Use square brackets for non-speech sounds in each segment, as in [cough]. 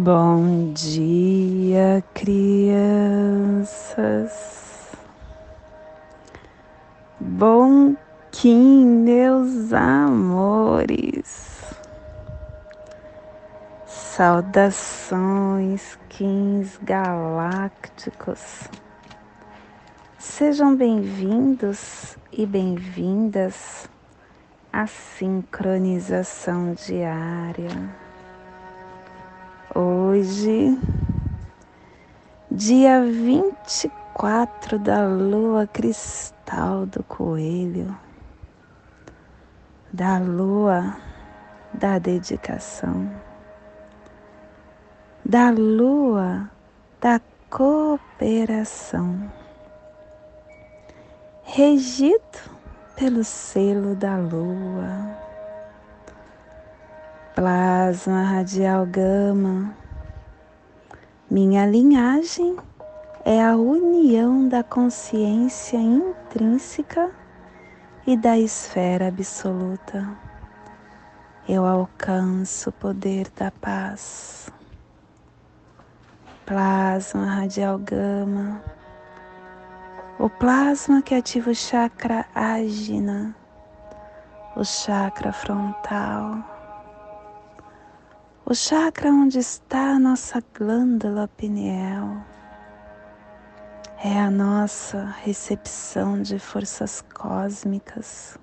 Bom dia, crianças. Bom Kim, meus amores. Saudações, Kins galácticos. Sejam bem-vindos e bem-vindas à sincronização diária Hoje, dia 24 da lua cristal do coelho, da lua da dedicação, da lua da cooperação, regido pelo selo da lua plasma radial gama. Minha linhagem é a união da consciência intrínseca e da esfera absoluta. Eu alcanço o poder da paz. Plasma radial gama. O plasma que ativa o chakra ágina, o chakra frontal o chakra onde está a nossa glândula pineal é a nossa recepção de forças cósmicas,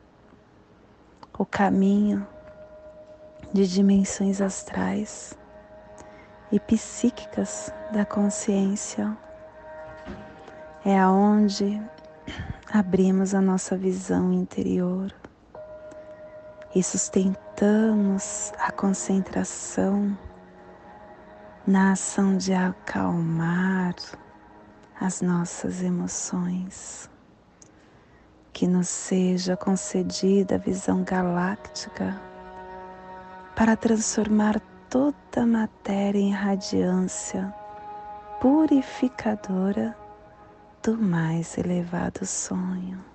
o caminho de dimensões astrais e psíquicas da consciência. É aonde abrimos a nossa visão interior e sustentamos a concentração na ação de acalmar as nossas emoções. Que nos seja concedida a visão galáctica para transformar toda a matéria em radiância purificadora do mais elevado sonho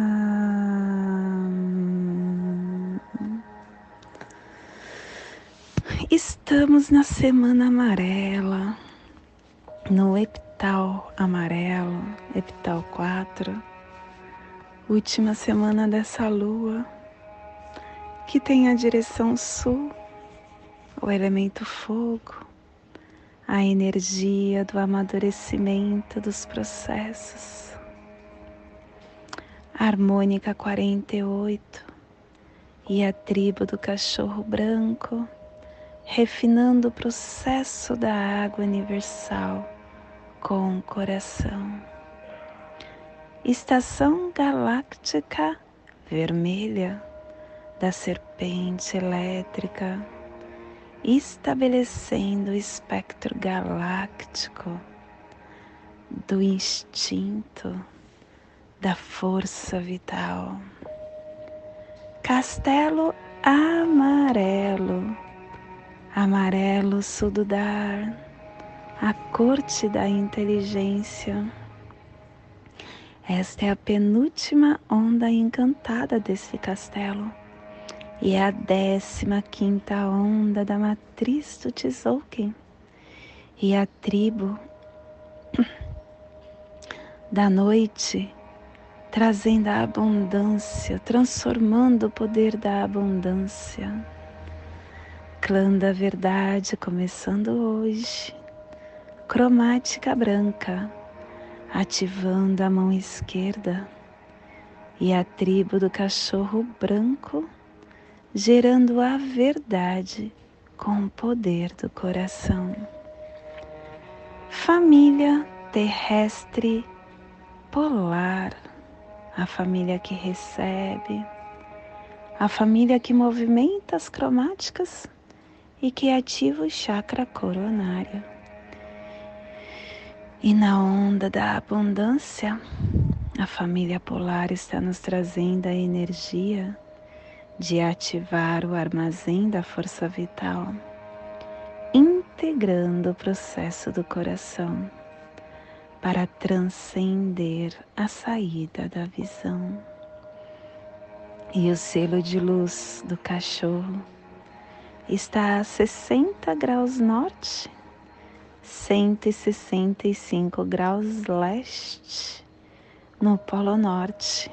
Estamos na semana amarela, no epital amarelo, epital 4, última semana dessa lua, que tem a direção sul, o elemento fogo, a energia do amadurecimento dos processos. harmônica 48 e a tribo do cachorro branco refinando o processo da água universal com o coração. Estação galáctica vermelha da serpente elétrica, estabelecendo o espectro galáctico do instinto, da força vital. Castelo amarelo amarelo sududar, a corte da inteligência. Esta é a penúltima onda encantada desse castelo e é a décima quinta onda da matriz do Tzolk'in e a tribo [clears throat] da noite trazendo a abundância, transformando o poder da abundância Clã da Verdade começando hoje. Cromática branca, ativando a mão esquerda. E a tribo do cachorro branco, gerando a verdade com o poder do coração. Família terrestre polar, a família que recebe, a família que movimenta as cromáticas e que ativa o chakra coronário. E na onda da abundância, a família polar está nos trazendo a energia de ativar o armazém da força vital, integrando o processo do coração para transcender a saída da visão. E o selo de luz do cachorro está a 60 graus norte 165 graus leste no Polo Norte,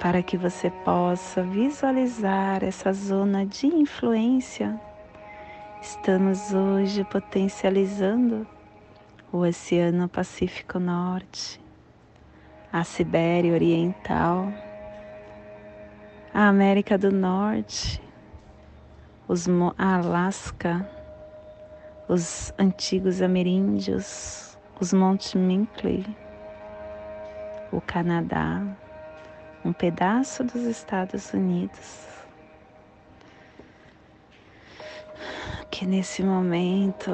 para que você possa visualizar essa zona de influência. Estamos hoje potencializando o Oceano Pacífico Norte, a Sibéria Oriental, a América do Norte, os Alasca, os antigos ameríndios, os Montes Minkley, o Canadá, um pedaço dos Estados Unidos. Que nesse momento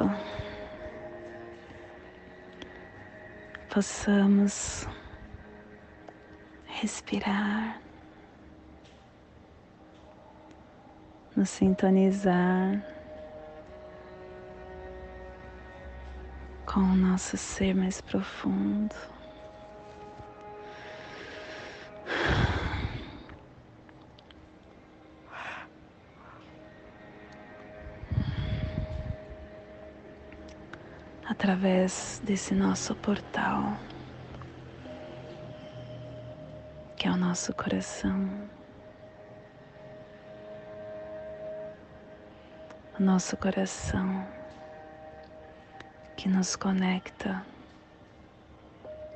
possamos respirar, nos sintonizar com o nosso ser mais profundo. Através desse nosso portal, que é o nosso coração, o nosso coração que nos conecta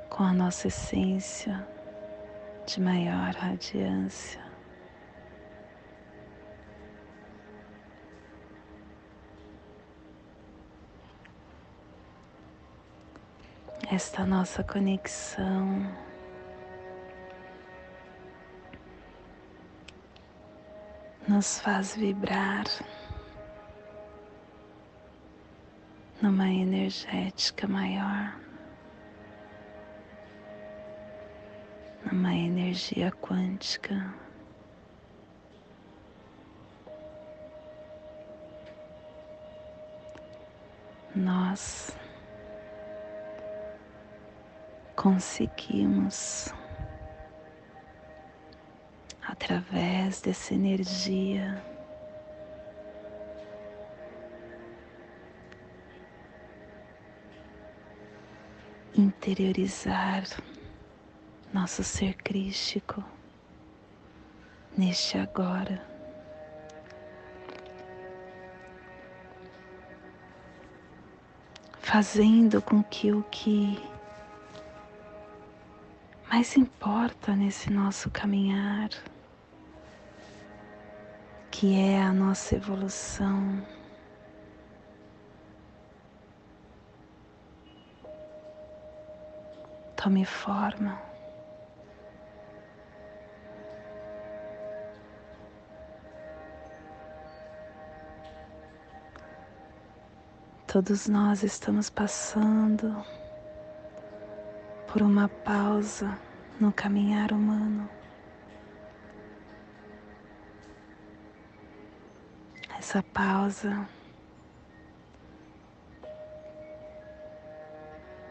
com a nossa essência de maior radiância. Esta nossa conexão nos faz vibrar. Numa energética maior, numa energia quântica. Nós conseguimos, através dessa energia, interiorizar nosso ser crístico neste agora. Fazendo com que o que mais importa nesse nosso caminhar, que é a nossa evolução, tome forma. Todos nós estamos passando por uma pausa no caminhar humano. Essa pausa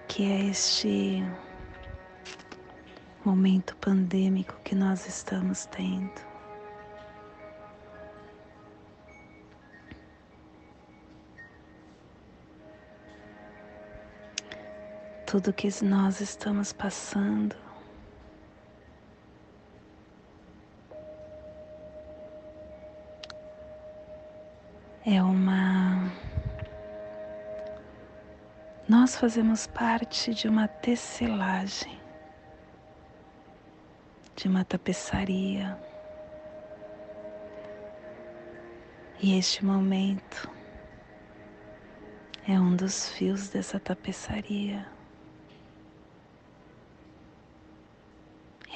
que é este momento pandêmico que nós estamos tendo. Tudo que nós estamos passando é uma. Nós fazemos parte de uma tecelagem de uma tapeçaria. E este momento é um dos fios dessa tapeçaria.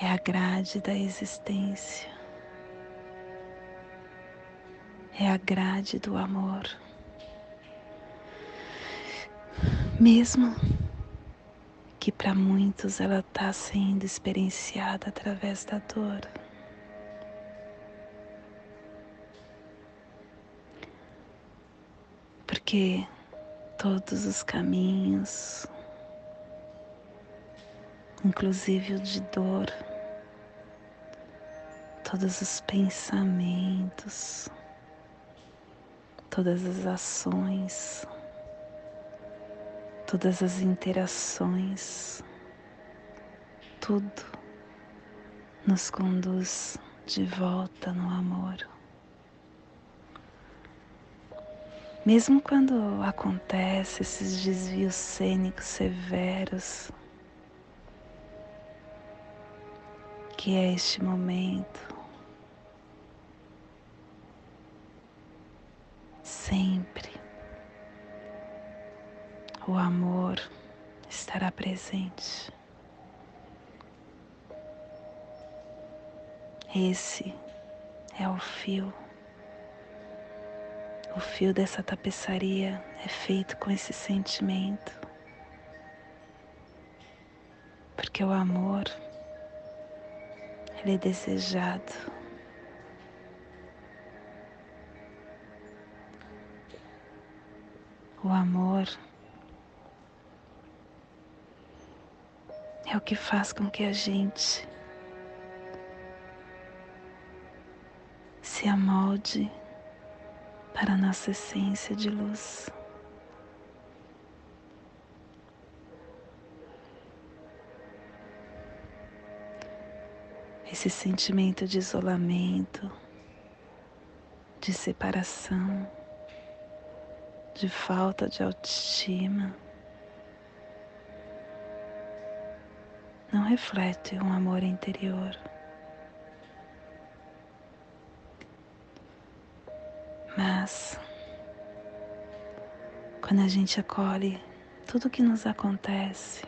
É a grade da existência. É a grade do amor. Mesmo que para muitos ela está sendo experienciada através da dor. Porque todos os caminhos, inclusive o de dor, todos os pensamentos, todas as ações, todas as interações, tudo nos conduz de volta no amor. Mesmo quando acontece esses desvios cênicos severos, que é este momento, sempre o amor estará presente. Esse é o fio. O fio dessa tapeçaria é feito com esse sentimento. Porque o amor, ele é desejado. O amor é o que faz com que a gente se amolde para a nossa essência de luz. Esse sentimento de isolamento, de separação, de falta de autoestima. Não reflete um amor interior. Mas, quando a gente acolhe tudo o que nos acontece,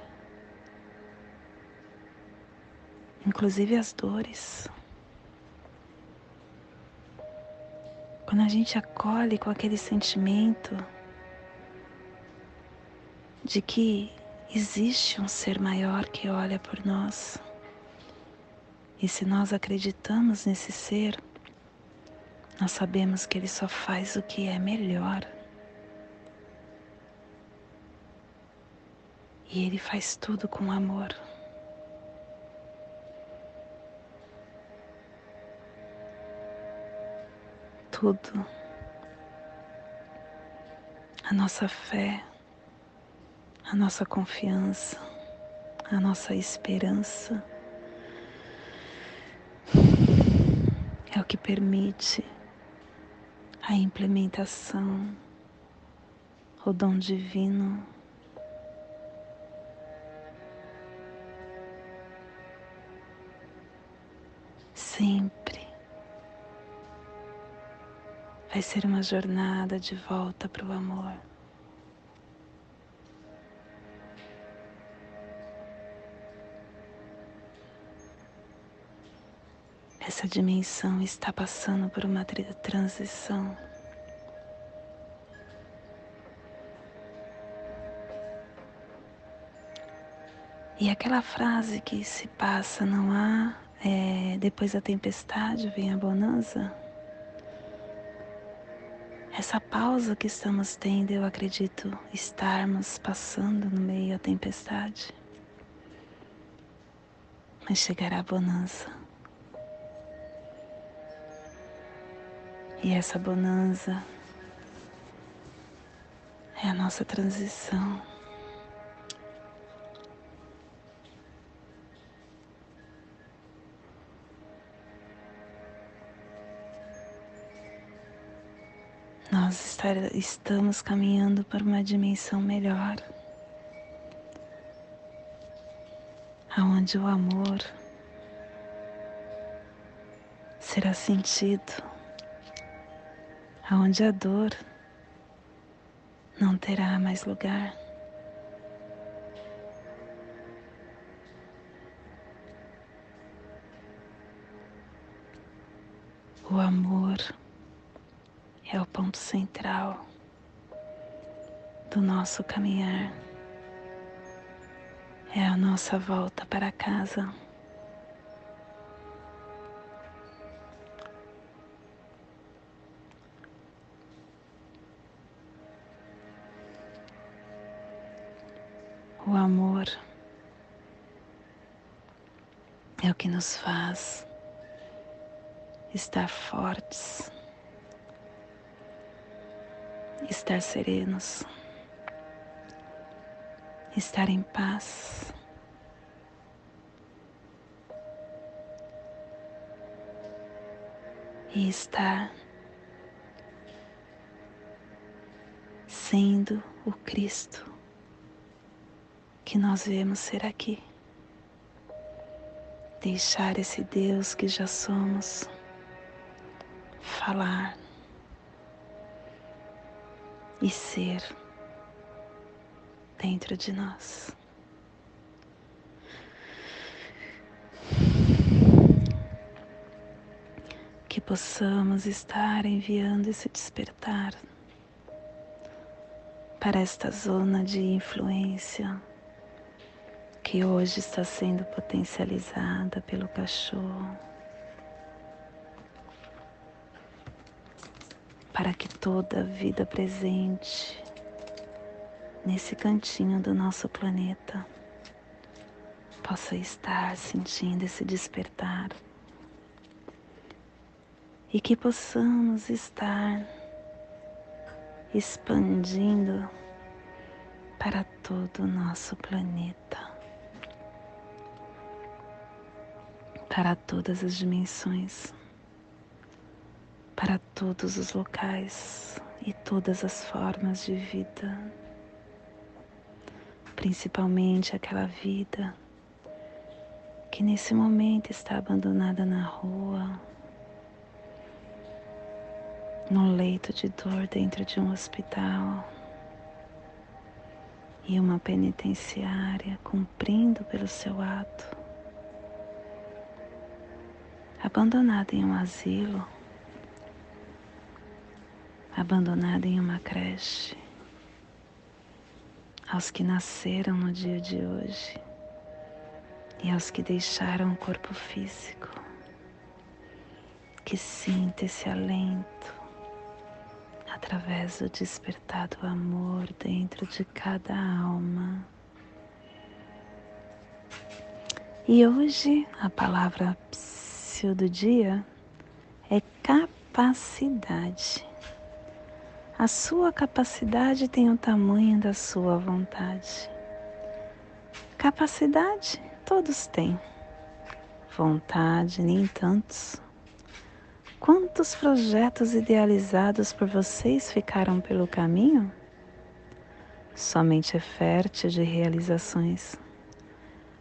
inclusive as dores, quando a gente acolhe com aquele sentimento de que existe um ser maior que olha por nós. E se nós acreditamos nesse ser, nós sabemos que Ele só faz o que é melhor. E Ele faz tudo com amor. Tudo. A nossa fé a nossa confiança, a nossa esperança. É o que permite a implementação, o dom divino. Sempre vai ser uma jornada de volta para o amor. Essa dimensão está passando por uma transição. E aquela frase que se passa, não há, é, depois da tempestade vem a bonança. Essa pausa que estamos tendo, eu acredito estarmos passando no meio da tempestade. Mas chegará a bonança. E essa bonança é a nossa transição. Nós estar, estamos caminhando para uma dimensão melhor, aonde o amor será sentido aonde a dor não terá mais lugar. O amor é o ponto central do nosso caminhar é a nossa volta para casa. O amor é o que nos faz estar fortes, estar serenos, estar em paz. E estar sendo o Cristo que nós vemos ser aqui. Deixar esse Deus que já somos falar e ser dentro de nós. Que possamos estar enviando esse despertar para esta zona de influência que hoje está sendo potencializada pelo cachorro. Para que toda a vida presente nesse cantinho do nosso planeta possa estar sentindo esse despertar e que possamos estar expandindo para todo o nosso planeta. Para todas as dimensões, para todos os locais e todas as formas de vida, principalmente aquela vida que nesse momento está abandonada na rua, no leito de dor dentro de um hospital e uma penitenciária cumprindo pelo seu ato abandonada em um asilo, abandonada em uma creche, aos que nasceram no dia de hoje e aos que deixaram o corpo físico, que sinta esse alento através do despertar do amor dentro de cada alma. E hoje a palavra início do dia é capacidade. A sua capacidade tem o tamanho da sua vontade. Capacidade todos têm, vontade nem tantos. Quantos projetos idealizados por vocês ficaram pelo caminho? Somente é fértil de realizações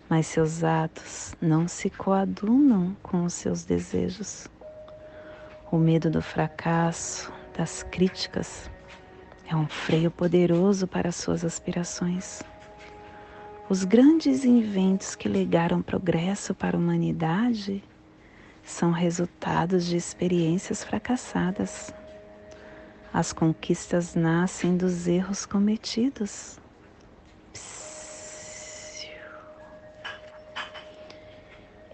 mas seus atos não se coadunam com os seus desejos. O medo do fracasso, das críticas, é um freio poderoso para suas aspirações. Os grandes inventos que legaram progresso para a humanidade são resultados de experiências fracassadas. As conquistas nascem dos erros cometidos.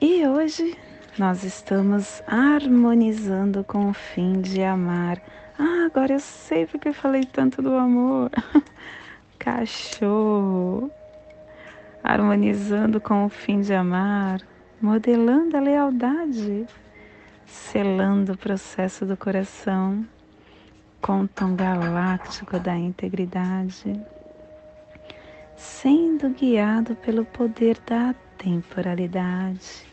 E hoje nós estamos harmonizando com o fim de amar. Ah, agora eu sei porque eu falei tanto do amor. [laughs] Cachorro. Harmonizando com o fim de amar, modelando a lealdade, selando o processo do coração com o tom galáctico da integridade, sendo guiado pelo poder da temporalidade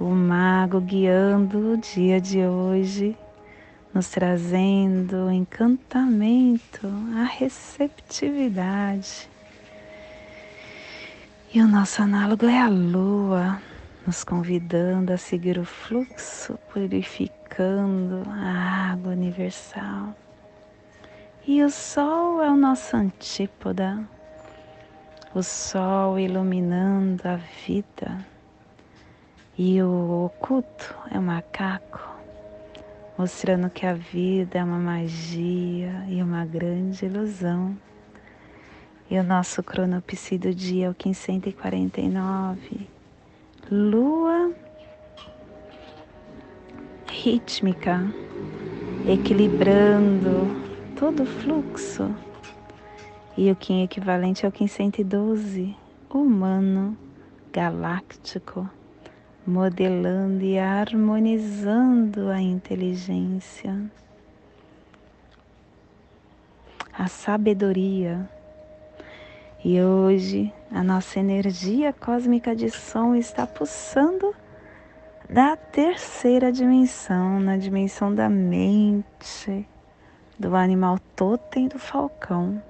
o mago guiando o dia de hoje, nos trazendo encantamento, a receptividade. E o nosso análogo é a lua, nos convidando a seguir o fluxo, purificando a água universal. E o sol é o nosso antípoda, o sol iluminando a vida e o oculto é o macaco, mostrando que a vida é uma magia e uma grande ilusão. E o nosso cronopsi do dia é o 1549. Lua rítmica, equilibrando todo o fluxo. E o Kim equivalente é o 1512, humano, galáctico, modelando e harmonizando a inteligência, a sabedoria. E hoje a nossa energia cósmica de som está pulsando da terceira dimensão, na dimensão da mente, do animal totem do falcão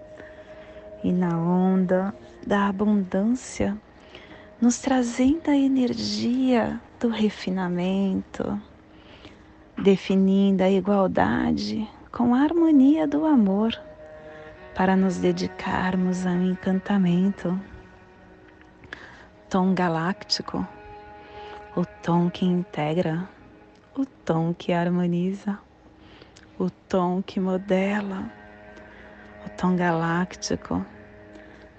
e na onda da abundância, nos trazendo a energia do refinamento, definindo a igualdade com a harmonia do amor, para nos dedicarmos ao encantamento. Tom galáctico, o tom que integra, o tom que harmoniza o tom que modela, o tom galáctico,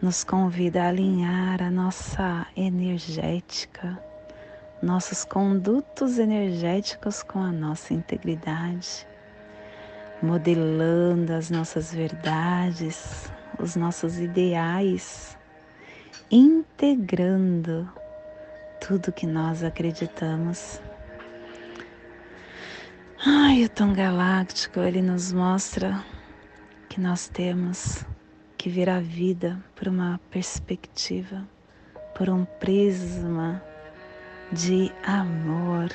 nos convida a alinhar a nossa energética, nossos condutos energéticos com a nossa integridade, modelando as nossas verdades, os nossos ideais, integrando tudo que nós acreditamos. Ai, o tom galáctico, ele nos mostra que nós temos que ver a vida por uma perspectiva, por um prisma de amor,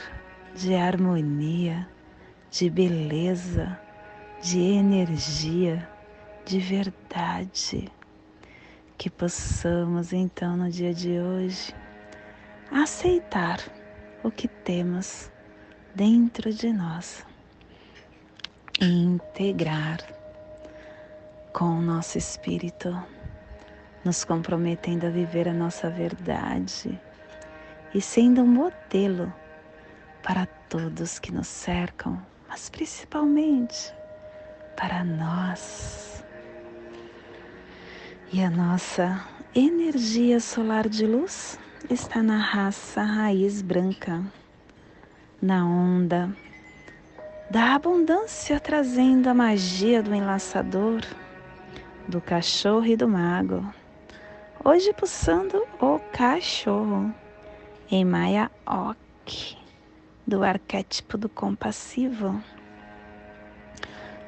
de harmonia, de beleza, de energia, de verdade. Que possamos então no dia de hoje aceitar o que temos dentro de nós integrar com o nosso espírito, nos comprometendo a viver a nossa verdade e sendo um modelo para todos que nos cercam, mas principalmente para nós. E a nossa energia solar de luz está na raça raiz branca na onda da abundância, trazendo a magia do enlaçador, do cachorro e do mago. Hoje pulsando o cachorro em Maya Ok, do arquétipo do compassivo.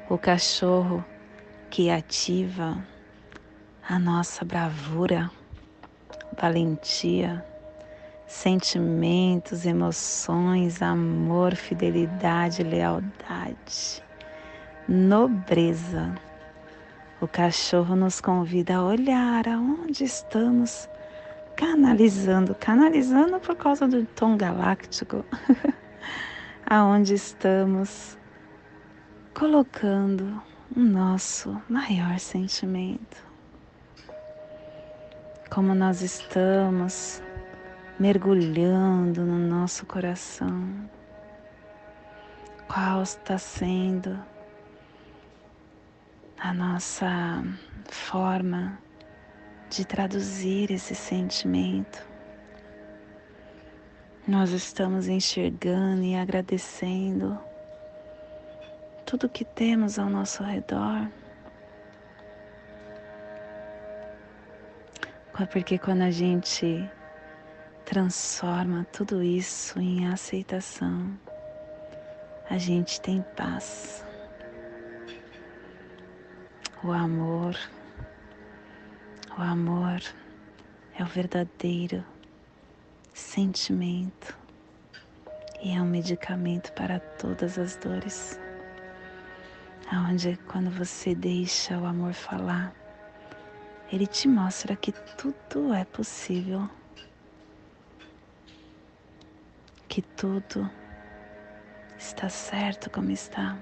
O cachorro que ativa a nossa bravura, valentia, sentimentos, emoções, amor, fidelidade, lealdade, nobreza. O cachorro nos convida a olhar aonde estamos canalizando, canalizando por causa do tom galáctico, [laughs] aonde estamos colocando o nosso maior sentimento. Como nós estamos mergulhando no nosso coração. Qual está sendo a nossa forma de traduzir esse sentimento? Nós estamos enxergando e agradecendo tudo que temos ao nosso redor. Porque quando a gente transforma tudo isso em aceitação. A gente tem paz. O amor, o amor é o verdadeiro sentimento e é um medicamento para todas as dores. Onde quando você deixa o amor falar, ele te mostra que tudo é possível que tudo está certo como está.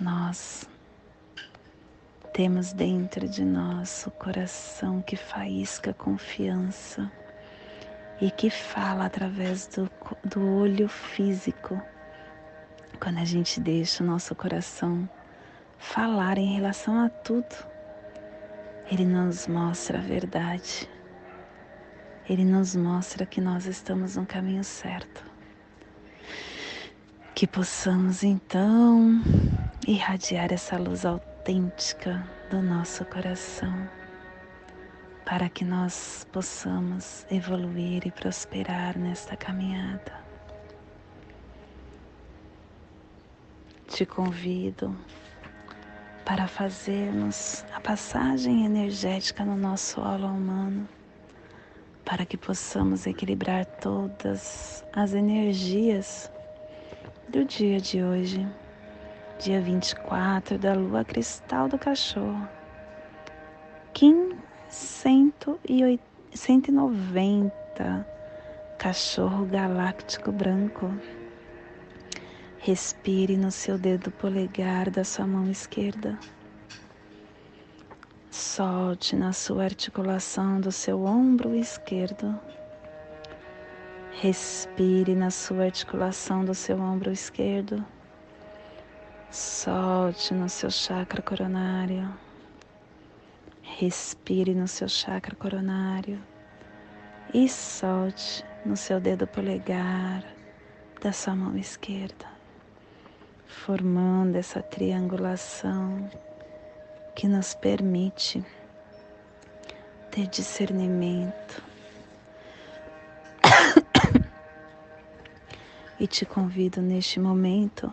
Nós temos dentro de nós o coração que faísca confiança e que fala através do, do olho físico. Quando a gente deixa o nosso coração falar em relação a tudo, Ele nos mostra a verdade. Ele nos mostra que nós estamos no caminho certo. Que possamos então irradiar essa luz autêntica do nosso coração, para que nós possamos evoluir e prosperar nesta caminhada. Te convido para fazermos a passagem energética no nosso aula humano, para que possamos equilibrar todas as energias do dia de hoje, dia 24 da lua cristal do cachorro, Kim 190, cachorro galáctico branco. Respire no seu dedo polegar da sua mão esquerda. Solte na sua articulação do seu ombro esquerdo. Respire na sua articulação do seu ombro esquerdo. Solte no seu chakra coronário. Respire no seu chakra coronário e solte no seu dedo polegar da sua mão esquerda formando essa triangulação que nos permite ter discernimento. [coughs] e te convido neste momento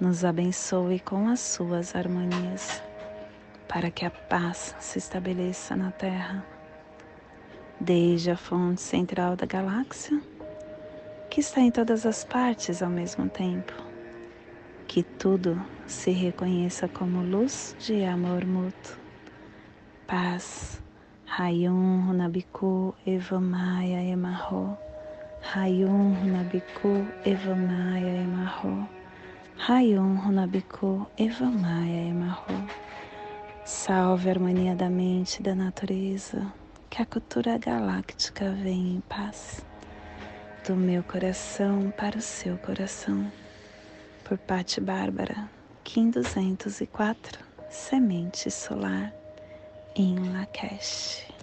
nos abençoe com as suas harmonias, para que a paz se estabeleça na terra desde a fonte central da galáxia, que está em todas as partes ao mesmo tempo. Que tudo se reconheça como luz de amor mútuo. Paz. Rayum Runabiku Evamaya Emarro. Rayum Runabiku Evamaya Emarro. Rayum Runabiku Evamaya Emarro. Salve a harmonia da mente e da natureza que a cultura galáctica venha em paz do meu coração para o seu coração. Por Patti Bárbara, Kim 204, Semente Solar, em Lakesh.